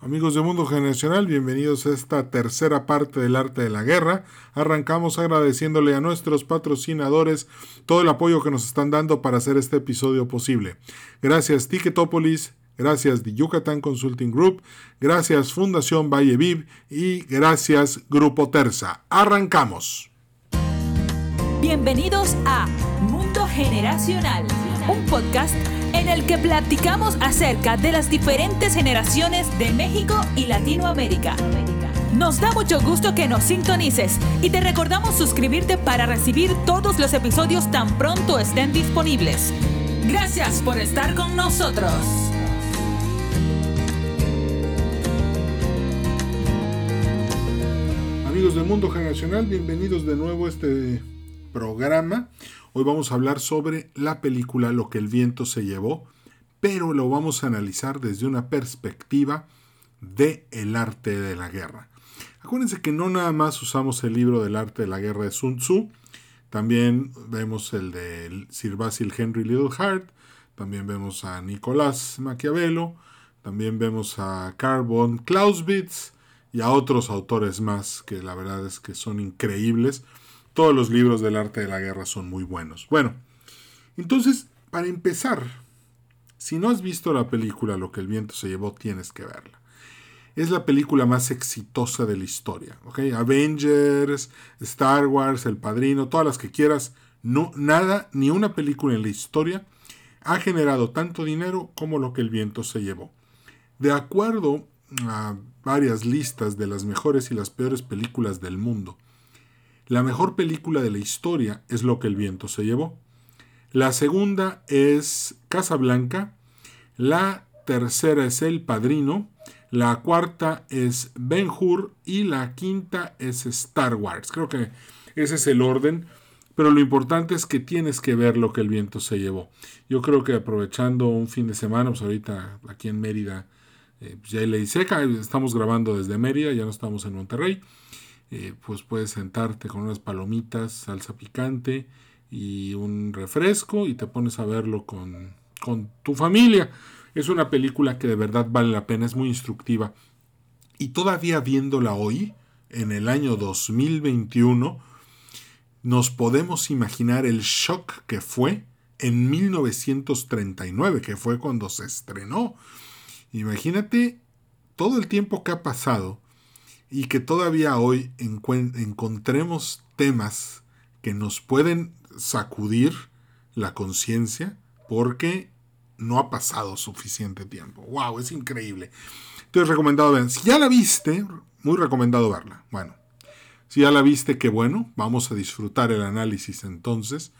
Amigos de Mundo Generacional, bienvenidos a esta tercera parte del arte de la guerra. Arrancamos agradeciéndole a nuestros patrocinadores todo el apoyo que nos están dando para hacer este episodio posible. Gracias Ticketopolis, gracias The Yucatán Consulting Group, gracias Fundación Valle Viv y gracias Grupo Terza. Arrancamos. Bienvenidos a Mundo Generacional, un podcast en el que platicamos acerca de las diferentes generaciones de México y Latinoamérica. Nos da mucho gusto que nos sintonices y te recordamos suscribirte para recibir todos los episodios tan pronto estén disponibles. Gracias por estar con nosotros. Amigos del Mundo Generacional, bienvenidos de nuevo a este programa. Hoy vamos a hablar sobre la película Lo que el viento se llevó, pero lo vamos a analizar desde una perspectiva de el arte de la guerra. Acuérdense que no nada más usamos el libro del arte de la guerra de Sun Tzu, también vemos el de Sir Basil Henry Littleheart, también vemos a Nicolás Maquiavelo, también vemos a Carl von Clausewitz y a otros autores más que la verdad es que son increíbles todos los libros del arte de la guerra son muy buenos. Bueno, entonces, para empezar, si no has visto la película Lo que el viento se llevó, tienes que verla. Es la película más exitosa de la historia. Avengers, Star Wars, El Padrino, todas las que quieras. No, nada, ni una película en la historia ha generado tanto dinero como lo que el viento se llevó. De acuerdo a varias listas de las mejores y las peores películas del mundo, la mejor película de la historia es Lo que el viento se llevó. La segunda es Casablanca. La tercera es El Padrino. La cuarta es Ben Hur. Y la quinta es Star Wars. Creo que ese es el orden. Pero lo importante es que tienes que ver lo que el viento se llevó. Yo creo que aprovechando un fin de semana, pues ahorita aquí en Mérida, eh, pues ya ley seca, estamos grabando desde Mérida, ya no estamos en Monterrey. Eh, pues puedes sentarte con unas palomitas, salsa picante y un refresco y te pones a verlo con, con tu familia. Es una película que de verdad vale la pena, es muy instructiva. Y todavía viéndola hoy, en el año 2021, nos podemos imaginar el shock que fue en 1939, que fue cuando se estrenó. Imagínate todo el tiempo que ha pasado y que todavía hoy encontremos temas que nos pueden sacudir la conciencia porque no ha pasado suficiente tiempo. ¡Wow! Es increíble. Entonces, recomendado ver. Si ya la viste, muy recomendado verla. Bueno, si ya la viste, qué bueno. Vamos a disfrutar el análisis entonces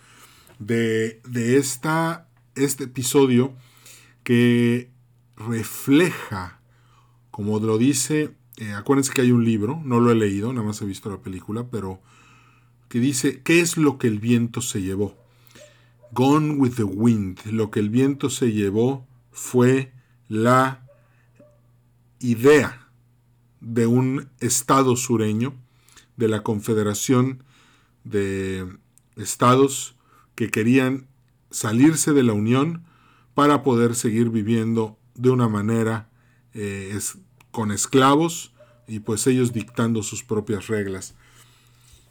de, de esta, este episodio que refleja, como lo dice eh, acuérdense que hay un libro, no lo he leído, nada más he visto la película, pero que dice, ¿qué es lo que el viento se llevó? Gone with the Wind. Lo que el viento se llevó fue la idea de un Estado sureño, de la Confederación de Estados que querían salirse de la Unión para poder seguir viviendo de una manera eh, con esclavos y pues ellos dictando sus propias reglas.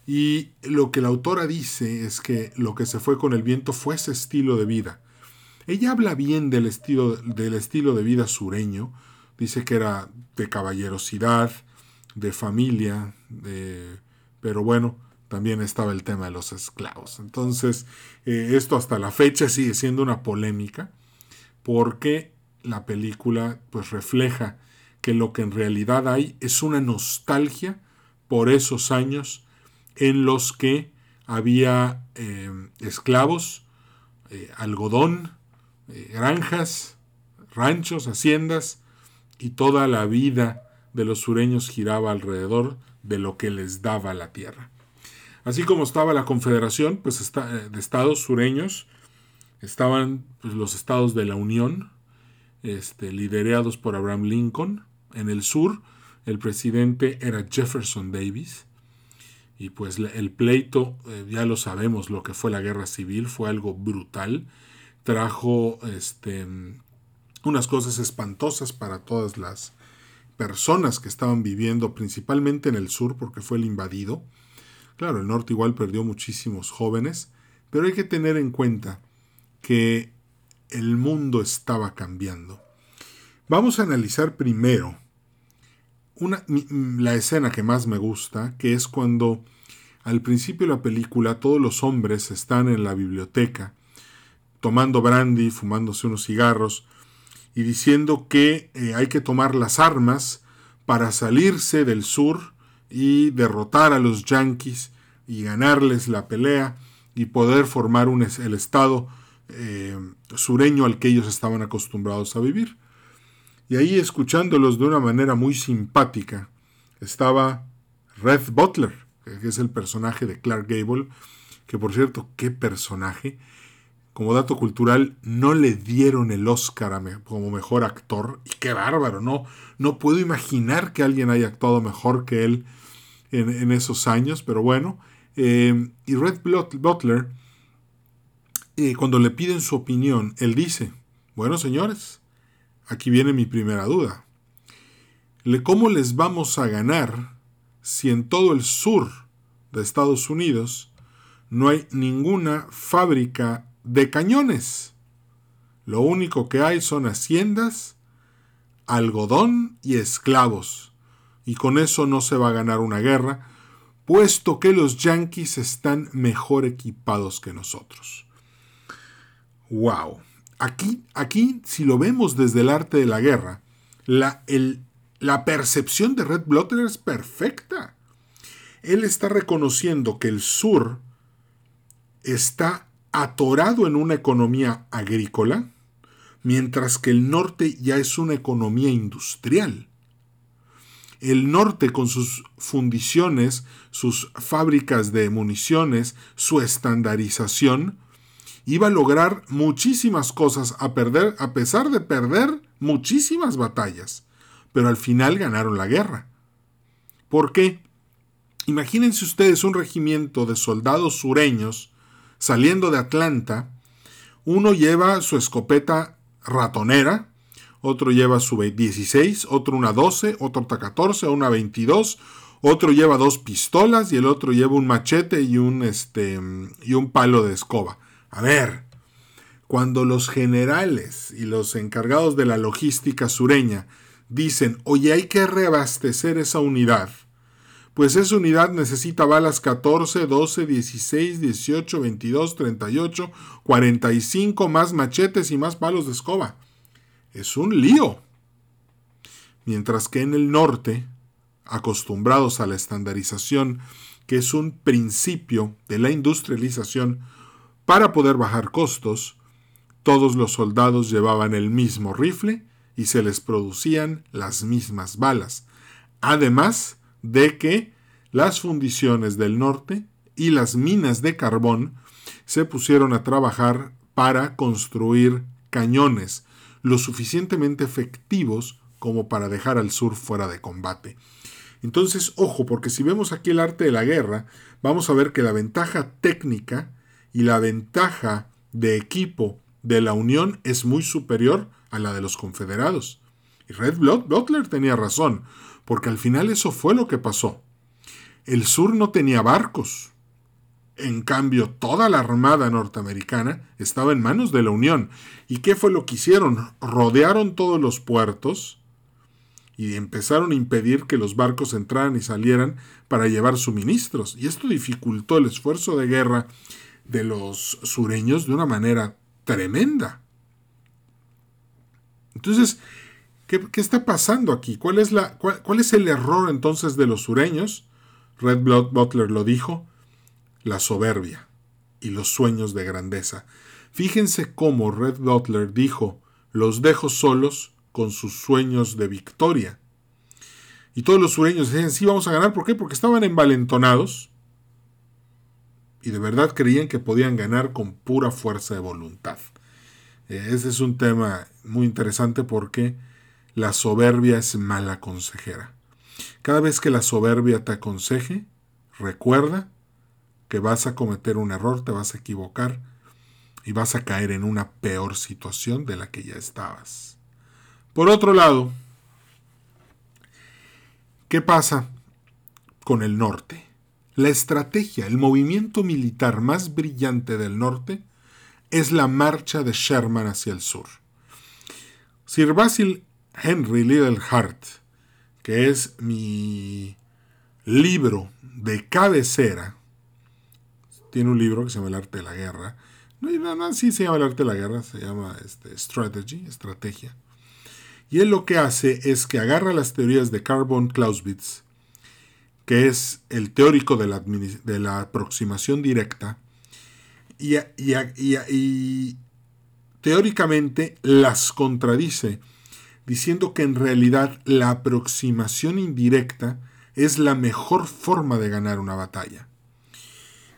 Y lo que la autora dice es que lo que se fue con el viento fue ese estilo de vida. Ella habla bien del estilo, del estilo de vida sureño, dice que era de caballerosidad, de familia, pero bueno, también estaba el tema de los esclavos. Entonces, eh, esto hasta la fecha sigue siendo una polémica, porque la película pues refleja que lo que en realidad hay es una nostalgia por esos años en los que había eh, esclavos, eh, algodón, eh, granjas, ranchos, haciendas, y toda la vida de los sureños giraba alrededor de lo que les daba la tierra. Así como estaba la Confederación pues, de Estados sureños, estaban pues, los estados de la Unión, este, liderados por Abraham Lincoln, en el sur, el presidente era Jefferson Davis. Y pues el pleito, eh, ya lo sabemos, lo que fue la guerra civil, fue algo brutal. Trajo este, unas cosas espantosas para todas las personas que estaban viviendo principalmente en el sur porque fue el invadido. Claro, el norte igual perdió muchísimos jóvenes, pero hay que tener en cuenta que el mundo estaba cambiando. Vamos a analizar primero una, la escena que más me gusta, que es cuando al principio de la película todos los hombres están en la biblioteca tomando brandy, fumándose unos cigarros y diciendo que eh, hay que tomar las armas para salirse del sur y derrotar a los yanquis y ganarles la pelea y poder formar un, el estado eh, sureño al que ellos estaban acostumbrados a vivir. Y ahí escuchándolos de una manera muy simpática estaba Red Butler, que es el personaje de Clark Gable, que por cierto, qué personaje. Como dato cultural, no le dieron el Oscar como mejor actor. Y qué bárbaro, ¿no? No puedo imaginar que alguien haya actuado mejor que él en, esos años, pero bueno. Eh, y Red Butler, eh, cuando le piden su opinión, él dice, bueno señores, aquí viene mi primera duda. ¿Cómo les vamos a ganar si en todo el sur de Estados Unidos no hay ninguna fábrica de cañones? Lo único que hay son haciendas, algodón y esclavos. Y con eso no se va a ganar una guerra, puesto que los yanquis están mejor equipados que nosotros. ¡Wow! Aquí, aquí, si lo vemos desde el arte de la guerra, la, la percepción de Red Blotter es perfecta. Él está reconociendo que el sur está atorado en una economía agrícola, mientras que el norte ya es una economía industrial. El norte con sus fundiciones, sus fábricas de municiones, su estandarización, iba a lograr muchísimas cosas a, perder, a pesar de perder muchísimas batallas, pero al final ganaron la guerra. ¿Por qué? Imagínense ustedes un regimiento de soldados sureños saliendo de Atlanta. Uno lleva su escopeta ratonera, otro lleva su 16, otro una 12, otro otra 14, una 22, otro lleva dos pistolas y el otro lleva un machete y un, este, y un palo de escoba. A ver, cuando los generales y los encargados de la logística sureña dicen, oye, hay que reabastecer esa unidad, pues esa unidad necesita balas 14, 12, 16, 18, 22, 38, 45, más machetes y más palos de escoba. Es un lío. Mientras que en el norte, acostumbrados a la estandarización, que es un principio de la industrialización, para poder bajar costos, todos los soldados llevaban el mismo rifle y se les producían las mismas balas, además de que las fundiciones del norte y las minas de carbón se pusieron a trabajar para construir cañones lo suficientemente efectivos como para dejar al sur fuera de combate. Entonces, ojo, porque si vemos aquí el arte de la guerra, vamos a ver que la ventaja técnica y la ventaja de equipo de la Unión es muy superior a la de los confederados. Y Red Butler tenía razón, porque al final eso fue lo que pasó. El sur no tenía barcos. En cambio, toda la armada norteamericana estaba en manos de la Unión. ¿Y qué fue lo que hicieron? Rodearon todos los puertos y empezaron a impedir que los barcos entraran y salieran para llevar suministros. Y esto dificultó el esfuerzo de guerra de los sureños de una manera tremenda. Entonces, ¿qué, está pasando aquí? ¿Cuál es, la, cuál, es el error entonces de los sureños? Red Butler lo dijo, la soberbia y los sueños de grandeza. Fíjense cómo Red Butler dijo, los dejo solos con sus sueños de victoria. Y todos los sureños decían, sí, vamos a ganar. ¿Por qué? Porque estaban envalentonados y de verdad creían que podían ganar con pura fuerza de voluntad. Eh, ese es un tema muy interesante porque la soberbia es mala consejera. Cada vez que la soberbia te aconseje, recuerda que vas a cometer un error, te vas a equivocar y vas a caer en una peor situación de la que ya estabas. Por otro lado, ¿Qué pasa con el norte? La estrategia, el movimiento militar más brillante del norte es la marcha de Sherman hacia el sur. Sir Basil Henry Little Hart, que es mi libro de cabecera, tiene un libro que se llama El arte de la guerra. No, no, no sí se llama El arte de la guerra, se llama este, Strategy, estrategia. Y él lo que hace es que agarra las teorías de Carbon Clausewitz, que es el teórico de la, de la aproximación directa, y, teóricamente las contradice, diciendo que en realidad la aproximación indirecta es la mejor forma de ganar una batalla.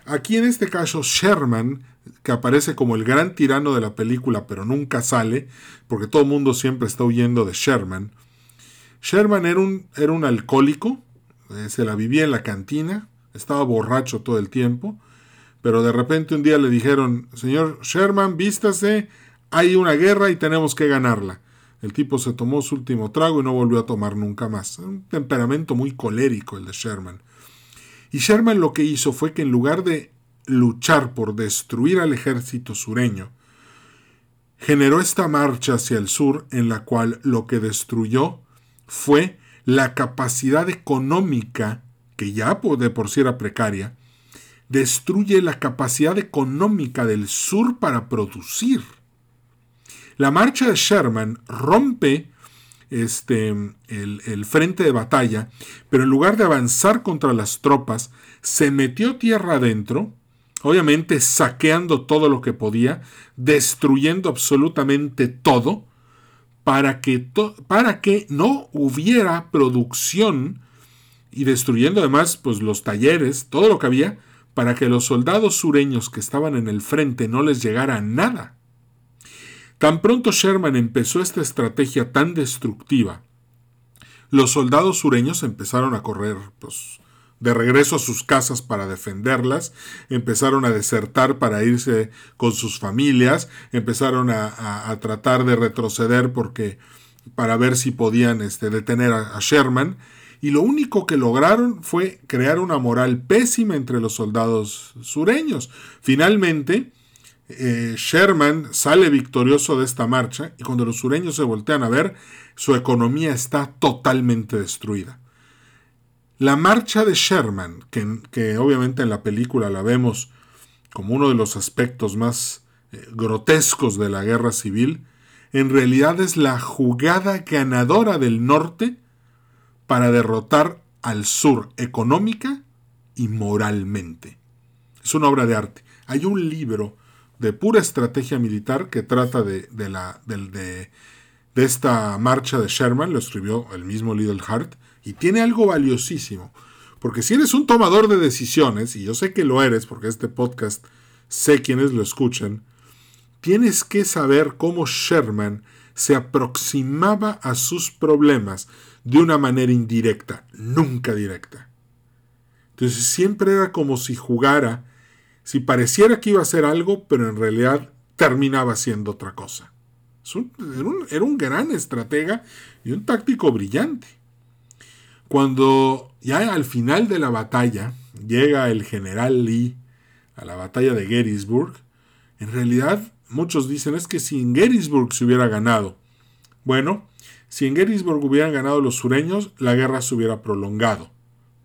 Aquí en este caso Sherman, que aparece como el gran tirano de la película pero nunca sale, porque todo el mundo siempre está huyendo de Sherman. Sherman era un, era un alcohólico, eh, se la vivía en la cantina, estaba borracho todo el tiempo, pero de repente un día le dijeron, señor Sherman, vístase, hay una guerra y tenemos que ganarla. El tipo se tomó su último trago y no volvió a tomar nunca más. Un temperamento muy colérico el de Sherman. Y Sherman lo que hizo fue que en lugar de luchar por destruir al ejército sureño, generó esta marcha hacia el sur en la cual lo que destruyó fue la capacidad económica, que ya de por sí era precaria, destruye la capacidad económica del sur para producir. La marcha de Sherman rompe este, el, el, frente de batalla, pero en lugar de avanzar contra las tropas, se metió tierra adentro, obviamente saqueando todo lo que podía, destruyendo absolutamente todo, para que, para que no hubiera producción y destruyendo además pues, los talleres, todo lo que había, para que los soldados sureños que estaban en el frente no les llegara nada. Tan pronto Sherman empezó esta estrategia tan destructiva, los soldados sureños empezaron a correr pues, de regreso a sus casas para defenderlas, empezaron a desertar para irse con sus familias, empezaron a, tratar de retroceder porque para ver si podían este, detener a, Sherman, y lo único que lograron fue crear una moral pésima entre los soldados sureños. Finalmente, eh, Sherman sale victorioso de esta marcha y cuando los sureños se voltean a ver, su economía está totalmente destruida. La marcha de Sherman, que, obviamente en la película la vemos como uno de los aspectos más eh, grotescos de la guerra civil, en realidad es la jugada ganadora del norte para derrotar al sur económica y moralmente. Es una obra de arte. Hay un libro de pura estrategia militar que trata de, la, de, de esta marcha de Sherman, lo escribió el mismo Little Hart, y tiene algo valiosísimo. Porque si eres un tomador de decisiones, y yo sé que lo eres porque este podcast sé quienes lo escuchan, tienes que saber cómo Sherman se aproximaba a sus problemas de una manera indirecta, nunca directa. Entonces siempre era como si jugara, si pareciera que iba a hacer algo, pero en realidad terminaba siendo otra cosa. Era un, era un gran estratega y un táctico brillante. Cuando ya al final de la batalla llega el general Lee a la batalla de Gettysburg, en realidad muchos dicen es que si en Gettysburg se hubiera ganado, bueno, si en Gettysburg hubieran ganado los sureños, la guerra se hubiera prolongado,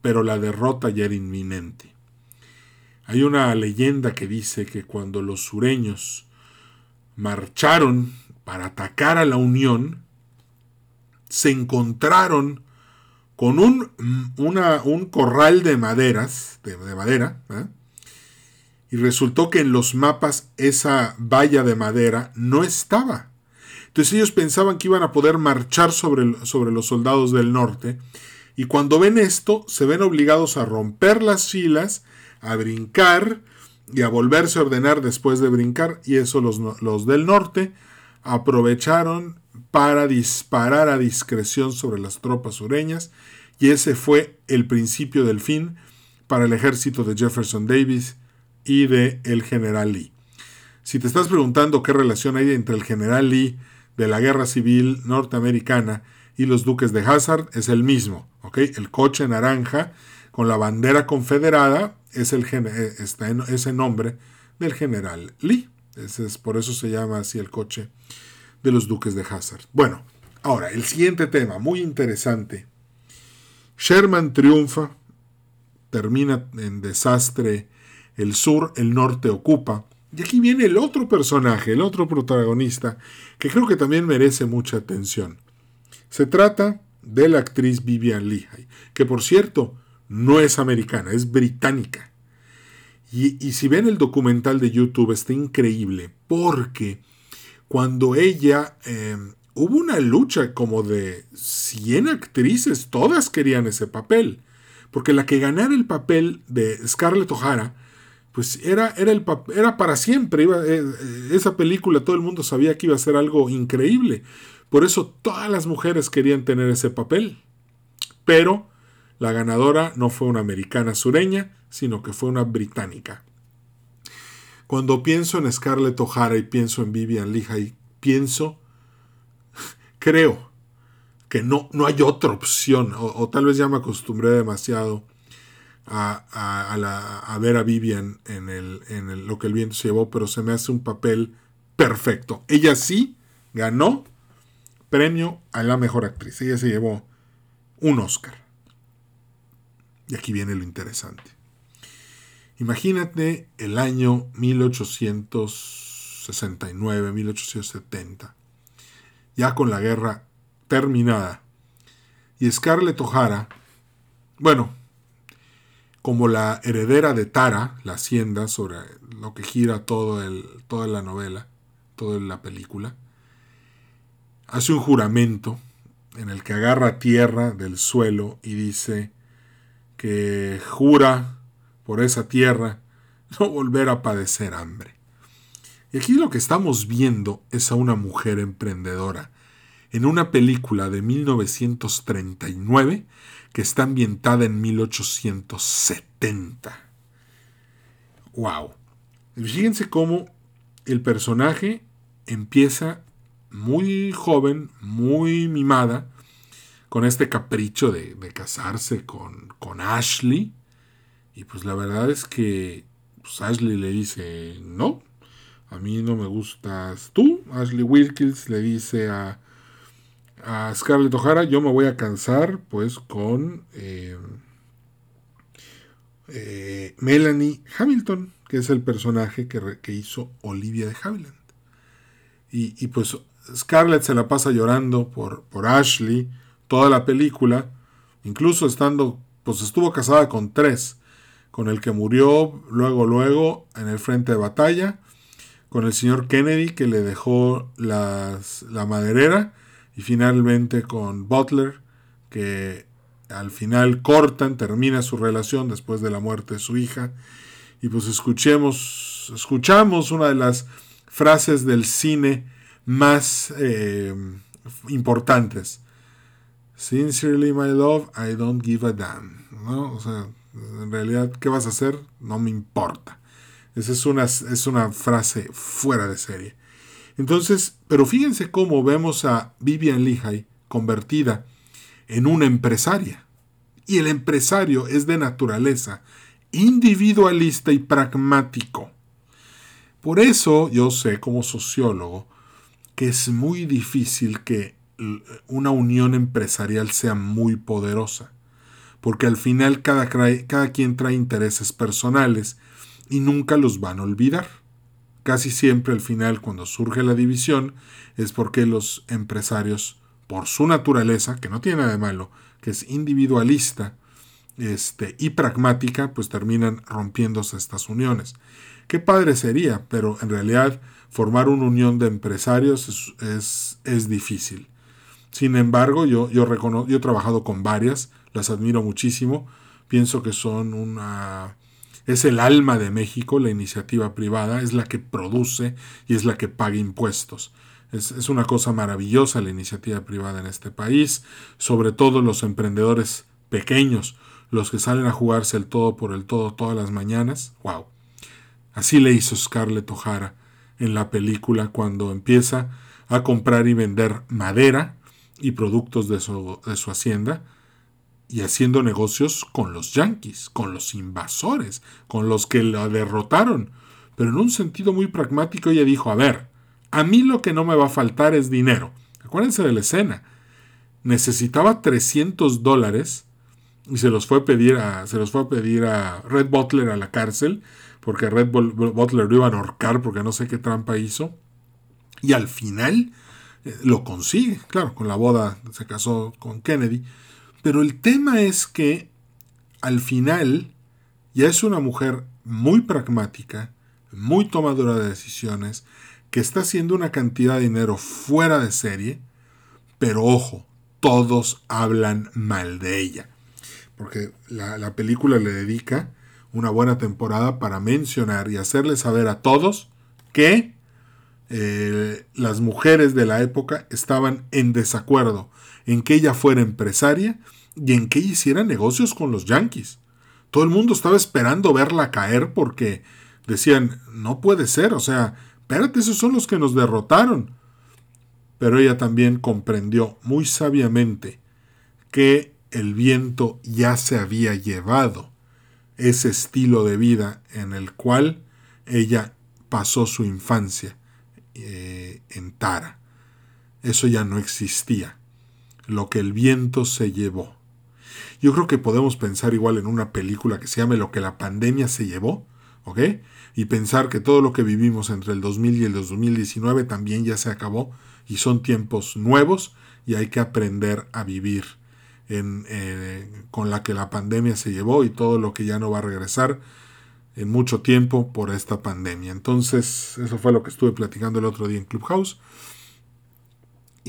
pero la derrota ya era inminente. Hay una leyenda que dice que cuando los sureños marcharon para atacar a la Unión, se encontraron con un, un corral de maderas, de, madera, y resultó que en los mapas esa valla de madera no estaba. Entonces ellos pensaban que iban a poder marchar sobre, sobre los soldados del norte, y cuando ven esto, se ven obligados a romper las filas, a brincar y a volverse a ordenar después de brincar, y eso los, los del norte aprovecharon para disparar a discreción sobre las tropas sureñas y ese fue el principio del fin para el ejército de Jefferson Davis y de el general Lee. Si te estás preguntando qué relación hay entre el general Lee de la guerra civil norteamericana y los duques de Hazard, es el mismo, El coche naranja con la bandera confederada es, el, eh, está en ese nombre del general Lee. es, por eso se llama así el coche de los duques de Hazard. Bueno, ahora, el siguiente tema, muy interesante. Sherman triunfa, termina en desastre el sur, el norte ocupa. Y aquí viene el otro personaje, el otro protagonista, que creo que también merece mucha atención. Se trata de la actriz Vivian Leigh, que por cierto no es americana, es británica. Y, si ven el documental de YouTube está increíble, porque cuando ella... Em, hubo una lucha como de 100 actrices, todas querían ese papel. Porque la que ganara el papel de Scarlett O'Hara, pues era, era, el, era para siempre. Eh, eh, esa película todo el mundo sabía que iba a ser algo increíble. Por eso todas las mujeres querían tener ese papel. Pero la ganadora no fue una americana sureña, sino que fue una británica. Cuando pienso en Scarlett O'Hara y pienso en Vivian Leigh, pienso, creo que no, no hay otra opción, o, tal vez ya me acostumbré demasiado a, ver a Vivian en, el, en lo que el viento se llevó, pero se me hace un papel perfecto. Ella sí ganó premio a la mejor actriz. Ella se llevó un Oscar. Y aquí viene lo interesante. Imagínate el año 1869, 1870, ya con la guerra terminada. Y Scarlett O'Hara, bueno, como la heredera de Tara, la hacienda, sobre lo que gira todo el, toda la novela, toda la película, hace un juramento en el que agarra tierra del suelo y dice que jura por esa tierra no volver a padecer hambre. Y aquí lo que estamos viendo es a una mujer emprendedora en una película de 1939 que está ambientada en 1870. ¡Wow! Fíjense cómo el personaje empieza muy joven, muy mimada, con este capricho de, casarse con, con, Ashley. Y pues la verdad es que pues Ashley le dice, no, a mí no me gustas tú. Ashley Wilkins le dice a, a Scarlett O'Hara, yo me voy a casar pues con eh, eh, Melanie Hamilton, que es el personaje que, que hizo Olivia de Havilland. Y, y, pues Scarlett se la pasa llorando por, por Ashley toda la película, incluso estando, pues estuvo casada con tres, con el que murió luego, luego en el frente de batalla, con el señor Kennedy que le dejó las, la maderera, y finalmente con Butler, que al final cortan, termina su relación después de la muerte de su hija. Y pues escuchemos, escuchamos una de las frases del cine más eh, importantes. Sincerely, my love, I don't give a damn. ¿no? O sea, en realidad, ¿qué vas a hacer? No me importa. Esa es una, es una frase fuera de serie. Entonces, pero fíjense cómo vemos a Vivian Lehigh convertida en una empresaria. Y el empresario es de naturaleza individualista y pragmático. Por eso yo sé como sociólogo que es muy difícil que una unión empresarial sea muy poderosa, porque al final cada, cada quien trae intereses personales y nunca los van a olvidar. Casi siempre al final cuando surge la división es porque los empresarios, por su naturaleza, que no tiene nada de malo, que es individualista este, y pragmática, pues terminan rompiéndose estas uniones. Qué padre sería, pero en realidad formar una unión de empresarios es, es, difícil. Sin embargo, yo, yo, yo he trabajado con varias, las admiro muchísimo, pienso que son una... Es el alma de México, la iniciativa privada, es la que produce y es la que paga impuestos. Es, es una cosa maravillosa la iniciativa privada en este país, sobre todo los emprendedores pequeños, los que salen a jugarse el todo por el todo todas las mañanas. ¡Wow! Así le hizo Scarlett O'Hara en la película cuando empieza a comprar y vender madera y productos de su, hacienda y haciendo negocios con los yanquis, con los invasores, con los que la derrotaron. Pero en un sentido muy pragmático ella dijo, a ver, a mí lo que no me va a faltar es dinero. Acuérdense de la escena. Necesitaba 300 dólares y se los fue a pedir a, se los fue a, pedir a Red Butler a la cárcel, porque Red Butler lo iban a ahorcar porque no sé qué trampa hizo. Y al final eh, lo consigue, claro, con la boda se casó con Kennedy. Pero el tema es que al final ya es una mujer muy pragmática, muy tomadora de decisiones, que está haciendo una cantidad de dinero fuera de serie, pero ojo, todos hablan mal de ella. Porque la, película le dedica una buena temporada para mencionar y hacerle saber a todos que eh, las mujeres de la época estaban en desacuerdo en que ella fuera empresaria y en que ella hiciera negocios con los yanquis. Todo el mundo estaba esperando verla caer porque decían, no puede ser, o sea, espérate, esos son los que nos derrotaron. Pero ella también comprendió muy sabiamente que el viento ya se había llevado ese estilo de vida en el cual ella pasó su infancia eh, en Tara. Eso ya no existía. Lo que el viento se llevó. Yo creo que podemos pensar igual en una película que se llame Lo que la pandemia se llevó, ¿ok? Y pensar que todo lo que vivimos entre el 2000 y el 2019 también ya se acabó y son tiempos nuevos y hay que aprender a vivir eh, con la que la pandemia se llevó y todo lo que ya no va a regresar en mucho tiempo por esta pandemia. Entonces, eso fue lo que estuve platicando el otro día en Clubhouse.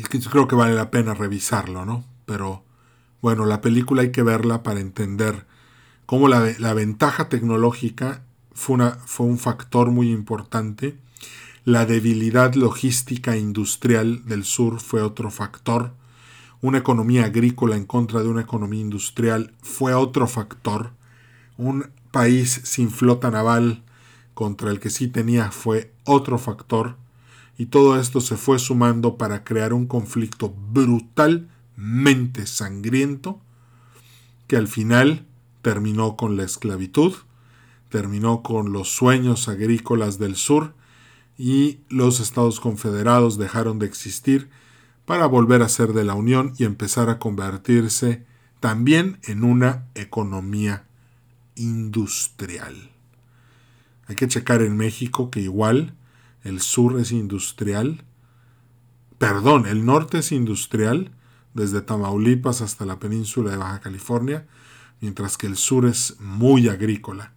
Creo que vale la pena revisarlo, ¿no? Pero bueno, la película hay que verla para entender cómo la, ventaja tecnológica fue, un factor muy importante. La debilidad logística industrial del sur fue otro factor. Una economía agrícola en contra de una economía industrial fue otro factor. Un país sin flota naval contra el que sí tenía fue otro factor, y todo esto se fue sumando para crear un conflicto brutalmente sangriento que al final terminó con la esclavitud, terminó con los sueños agrícolas del sur y los Estados Confederados dejaron de existir para volver a ser de la Unión y empezar a convertirse también en una economía industrial. Hay que checar en México que igual el sur es industrial, perdón, el norte es industrial, desde Tamaulipas hasta la península de Baja California, mientras que el sur es muy agrícola.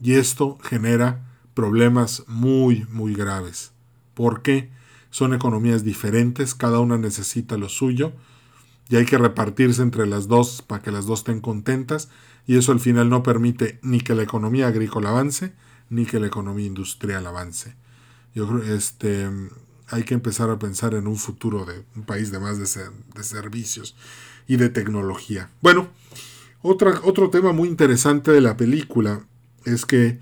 Y esto genera problemas muy, muy graves. porque Son economías diferentes, cada una necesita lo suyo, y hay que repartirse entre las dos para que las dos estén contentas y eso al final no permite ni que la economía agrícola avance ni que la economía industrial avance. Yo creo este hay que empezar a pensar en un futuro de un país de más de, de servicios y de tecnología. Bueno, otra, otro tema muy interesante de la película es que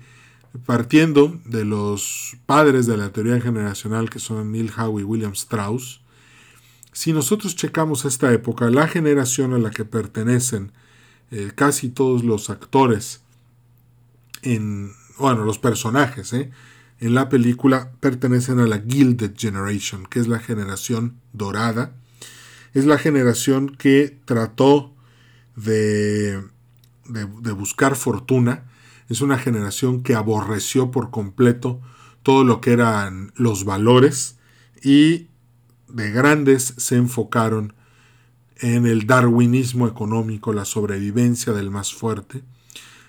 partiendo de los padres de la teoría generacional que son Neil Howe y William Strauss, si nosotros checamos esta época, la generación a la que pertenecen eh, casi todos los actores, en, bueno, los personajes, eh, en la película pertenecen a la Gilded Generation, que es la generación dorada. Es la generación que trató de, de buscar fortuna. Es una generación que aborreció por completo todo lo que eran los valores y de grandes se enfocaron en el darwinismo económico, la sobrevivencia del más fuerte,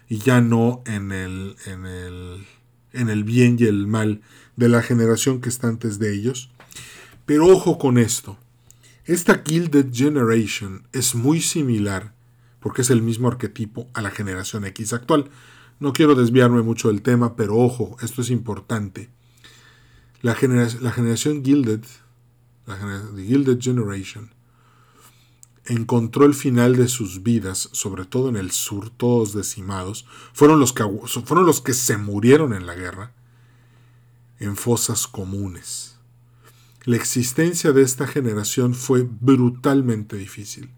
y ya no en el, en el, en el bien y el mal de la generación que está antes de ellos. Pero ojo con esto, esta Gilded Generation es muy similar, porque es el mismo arquetipo, a la generación X actual. No quiero desviarme mucho del tema, pero ojo, esto es importante. La, generación Gilded la Gilded Generation, encontró el final de sus vidas, sobre todo en el sur, todos decimados, fueron los que, fueron los que se murieron en la guerra, en fosas comunes. La existencia de esta generación fue brutalmente difícil.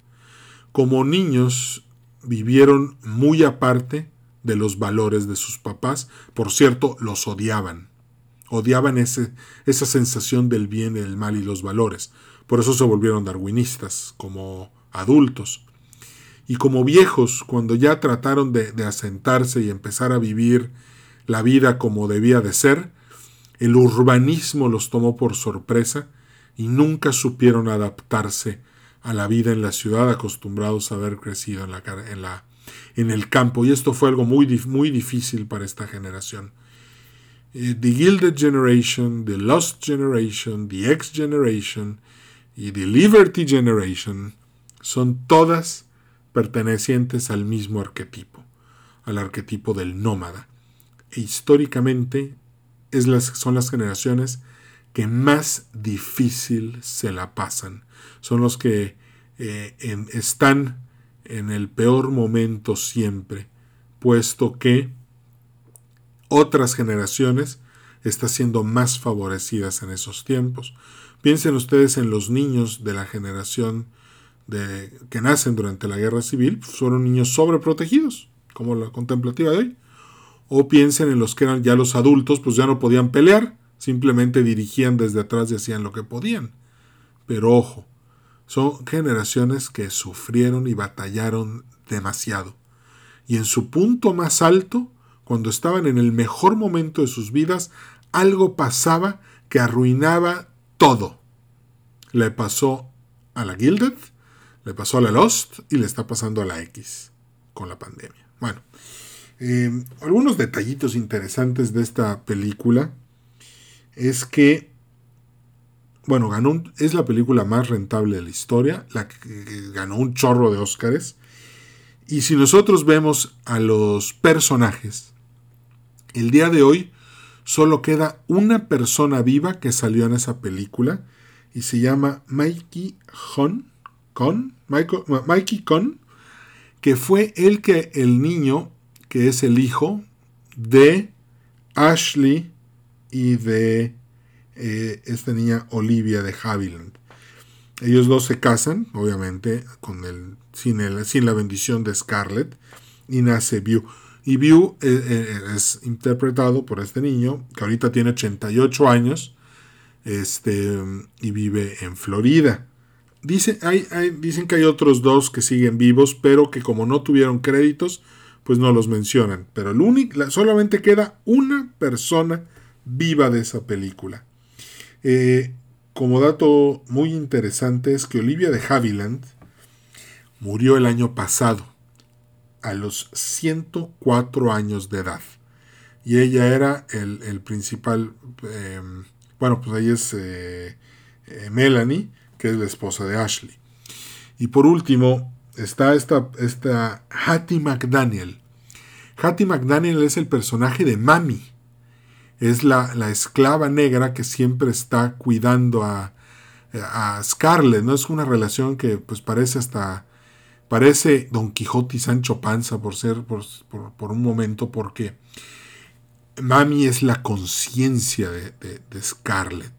Como niños vivieron muy aparte de los valores de sus papás. Por cierto, los odiaban. Odiaban ese, esa sensación del bien, el mal y los valores. Por eso se volvieron darwinistas como adultos. Y como viejos, cuando ya trataron de, asentarse y empezar a vivir la vida como debía de ser, el urbanismo los tomó por sorpresa y nunca supieron adaptarse a la vida en la ciudad acostumbrados a haber crecido en, la, en, la, en el campo. Y esto fue algo muy, muy difícil para esta generación. Eh, the Gilded Generation, The Lost Generation, The X Generation y The Liberty Generation son todas pertenecientes al mismo arquetipo, al arquetipo del nómada. E históricamente son las generaciones que más difícil se la pasan. Son los que eh, están en el peor momento siempre, puesto que otras generaciones están siendo más favorecidas en esos tiempos. Piensen ustedes en los niños de la generación de, que nacen durante la guerra civil, pues, fueron niños sobreprotegidos, como la contemplativa de hoy. O piensen en los que eran ya los adultos, pues ya no podían pelear, simplemente dirigían desde atrás y hacían lo que podían. Pero ojo, son generaciones que sufrieron y batallaron demasiado. Y en su punto más alto, cuando estaban en el mejor momento de sus vidas, algo pasaba que arruinaba todo. Le pasó a la Gilded, le pasó a la Lost y le está pasando a la X con la pandemia. Bueno, eh, algunos detallitos interesantes de esta película es que, bueno, ganó es la película más rentable de la historia, la que ganó un chorro de Óscares. Y si nosotros vemos a los personajes, el día de hoy solo queda una persona viva que salió en esa película y se llama Mikey Con, Mikey Con, que fue el que el niño que es el hijo de Ashley y de eh, esta niña Olivia de Haviland. Ellos dos se casan, obviamente, con el, sin, el, sin la bendición de Scarlett, y nace View. Y View eh, eh, es interpretado por este niño, que ahorita tiene 88 años, este, y vive en Florida. Hay, dicen que hay otros dos que siguen vivos, pero que como no tuvieron créditos, pues no los mencionan. Pero el único, solamente queda una persona viva de esa película. Eh, como dato muy interesante es que Olivia de Havilland murió el año pasado a los 104 años de edad. Y ella era el, principal, em, bueno, pues ella es eh, eh, Melanie, que es la esposa de Ashley. Y por último, está esta, esta Hattie McDaniel. Hattie McDaniel es el personaje de Mami. Es la, esclava negra que siempre está cuidando a, a Scarlett. ¿no? Es una relación que pues parece hasta Parece Don Quijote y Sancho Panza por ser por, un momento, porque Mami es la conciencia de, de, Scarlett.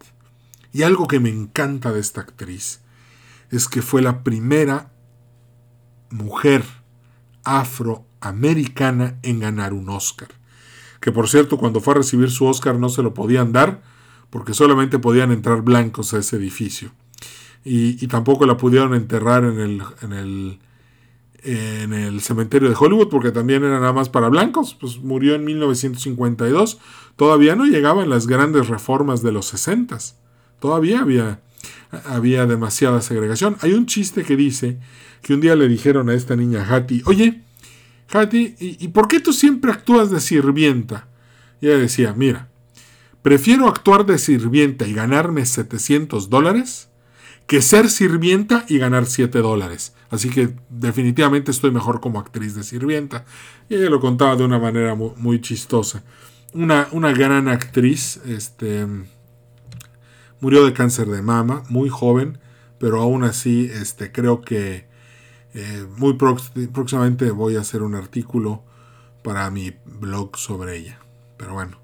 Y algo que me encanta de esta actriz es que fue la primera mujer afroamericana en ganar un Oscar. Que por cierto, cuando fue a recibir su Oscar no se lo podían dar porque solamente podían entrar blancos a ese edificio. Y, y tampoco la pudieron enterrar en el, en el en el cementerio de Hollywood porque también era nada más para blancos, pues murió en 1952, todavía no llegaban las grandes reformas de los 60, todavía había, había demasiada segregación. Hay un chiste que dice que un día le dijeron a esta niña Hattie, oye, Hattie, ¿y, ¿y por qué tú siempre actúas de sirvienta? Y ella decía, mira, prefiero actuar de sirvienta y ganarme 700 dólares que ser sirvienta y ganar 7 dólares. Así que definitivamente estoy mejor como actriz de sirvienta. Y ella lo contaba de una manera muy, chistosa. Una, una, gran actriz, este, murió de cáncer de mama, muy joven, pero aún así este, creo que eh, muy próximamente voy a hacer un artículo para mi blog sobre ella. Pero bueno,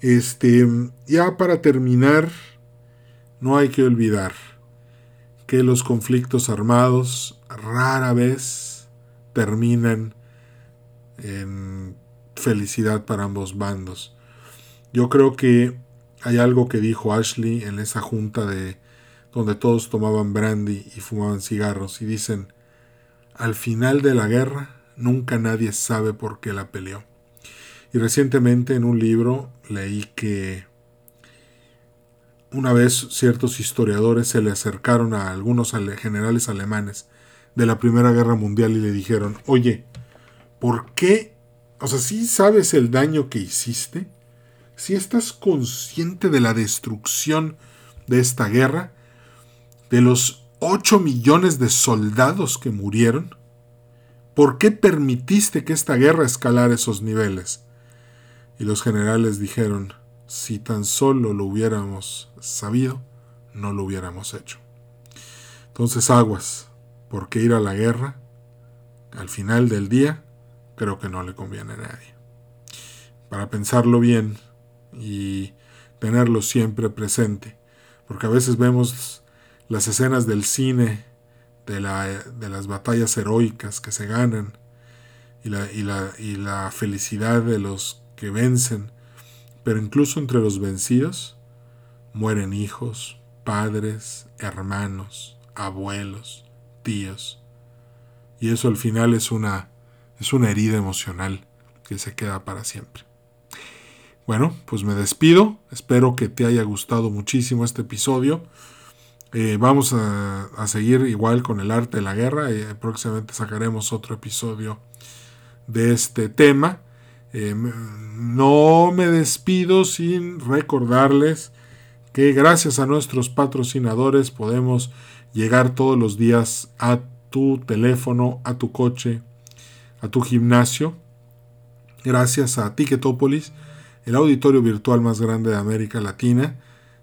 este, ya para terminar, no hay que olvidar que los conflictos armados rara vez terminan en felicidad para ambos bandos. Yo creo que hay algo que dijo Ashley en esa junta de donde todos tomaban brandy y fumaban cigarros y dicen, al final de la guerra nunca nadie sabe por qué la peleó. Y recientemente en un libro leí que una vez ciertos historiadores se le acercaron a algunos generales alemanes de la Primera Guerra Mundial y le dijeron, oye, ¿por qué? O sea, si sabes el daño que hiciste, si estás consciente de la destrucción de esta guerra, de los 8 millones de soldados que murieron, ¿por qué permitiste que esta guerra escalara esos niveles? Y los generales dijeron, si tan solo lo hubiéramos sabido, no lo hubiéramos hecho. Entonces aguas, porque ir a la guerra, al final del día, creo que no le conviene a nadie. Para pensarlo bien y tenerlo siempre presente, porque a veces vemos las escenas del cine de, la, de las batallas heroicas que se ganan y la, y, la, y la felicidad de los que vencen, pero incluso entre los vencidos mueren hijos, padres, hermanos, abuelos, tíos. Y eso al final es una, es una herida emocional que se queda para siempre. Bueno, pues me despido. Espero que te haya gustado muchísimo este episodio. Eh, vamos a, seguir igual con el arte de la guerra. eh, próximamente sacaremos otro episodio de este tema. Eh, no me despido sin recordarles que gracias a nuestros patrocinadores podemos llegar todos los días a tu teléfono, a tu coche, a tu gimnasio. Gracias a Ticketopolis, el auditorio virtual más grande de América Latina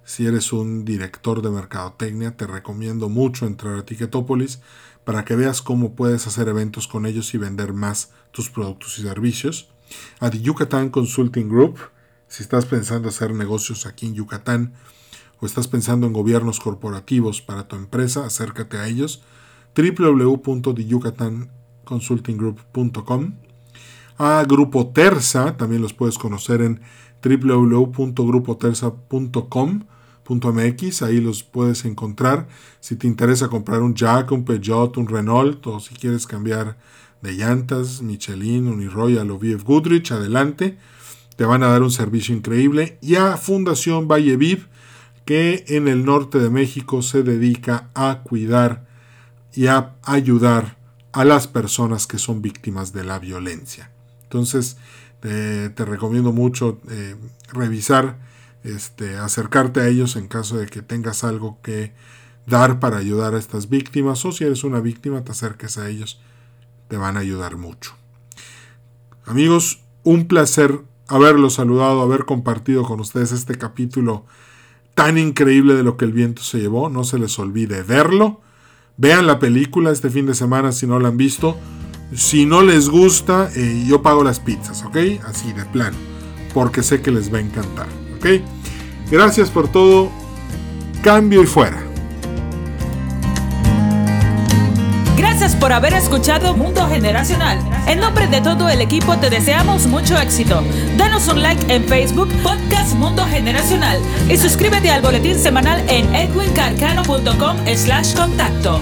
si eres un director de mercadotecnia, te recomiendo mucho entrar a Ticketopolis para que veas cómo puedes hacer eventos con ellos y vender más tus productos y servicios. A The Yucatán Consulting Group, si estás pensando hacer negocios aquí en Yucatán o estás pensando en gobiernos corporativos para tu empresa, acércate a ellos. www.theyucatanconsultinggroup.com A Grupo Terza, también los puedes conocer en www.grupoterza.com .mx, ahí los puedes encontrar. Si te interesa comprar un Jack, un Peugeot, un Renault o si quieres cambiar de llantas, Michelin, Uniroyal o VF Goodrich, adelante. Te van a dar un servicio increíble. Y a Fundación Valle Viv, que en el norte de México se dedica a cuidar y a ayudar a las personas que son víctimas de la violencia. Entonces, te recomiendo mucho eh, revisar este, acercarte a ellos en caso de que tengas algo que dar para ayudar a estas víctimas o si eres una víctima te acerques a ellos, te van a ayudar mucho. Amigos, un placer haberlos saludado, haber compartido con ustedes este capítulo tan increíble de lo que el viento se llevó. No se les olvide verlo. Vean la película este fin de semana si no la han visto. Si no les gusta, eh, yo pago las pizzas, ¿ok? Así de plano. Porque sé que les va a encantar. Gracias por todo. Cambio y fuera. Gracias por haber escuchado Mundo Generacional. En nombre de todo el equipo te deseamos mucho éxito. Danos un like en Facebook, Podcast Mundo Generacional y suscríbete al boletín semanal en edwincarcano.com slash contacto.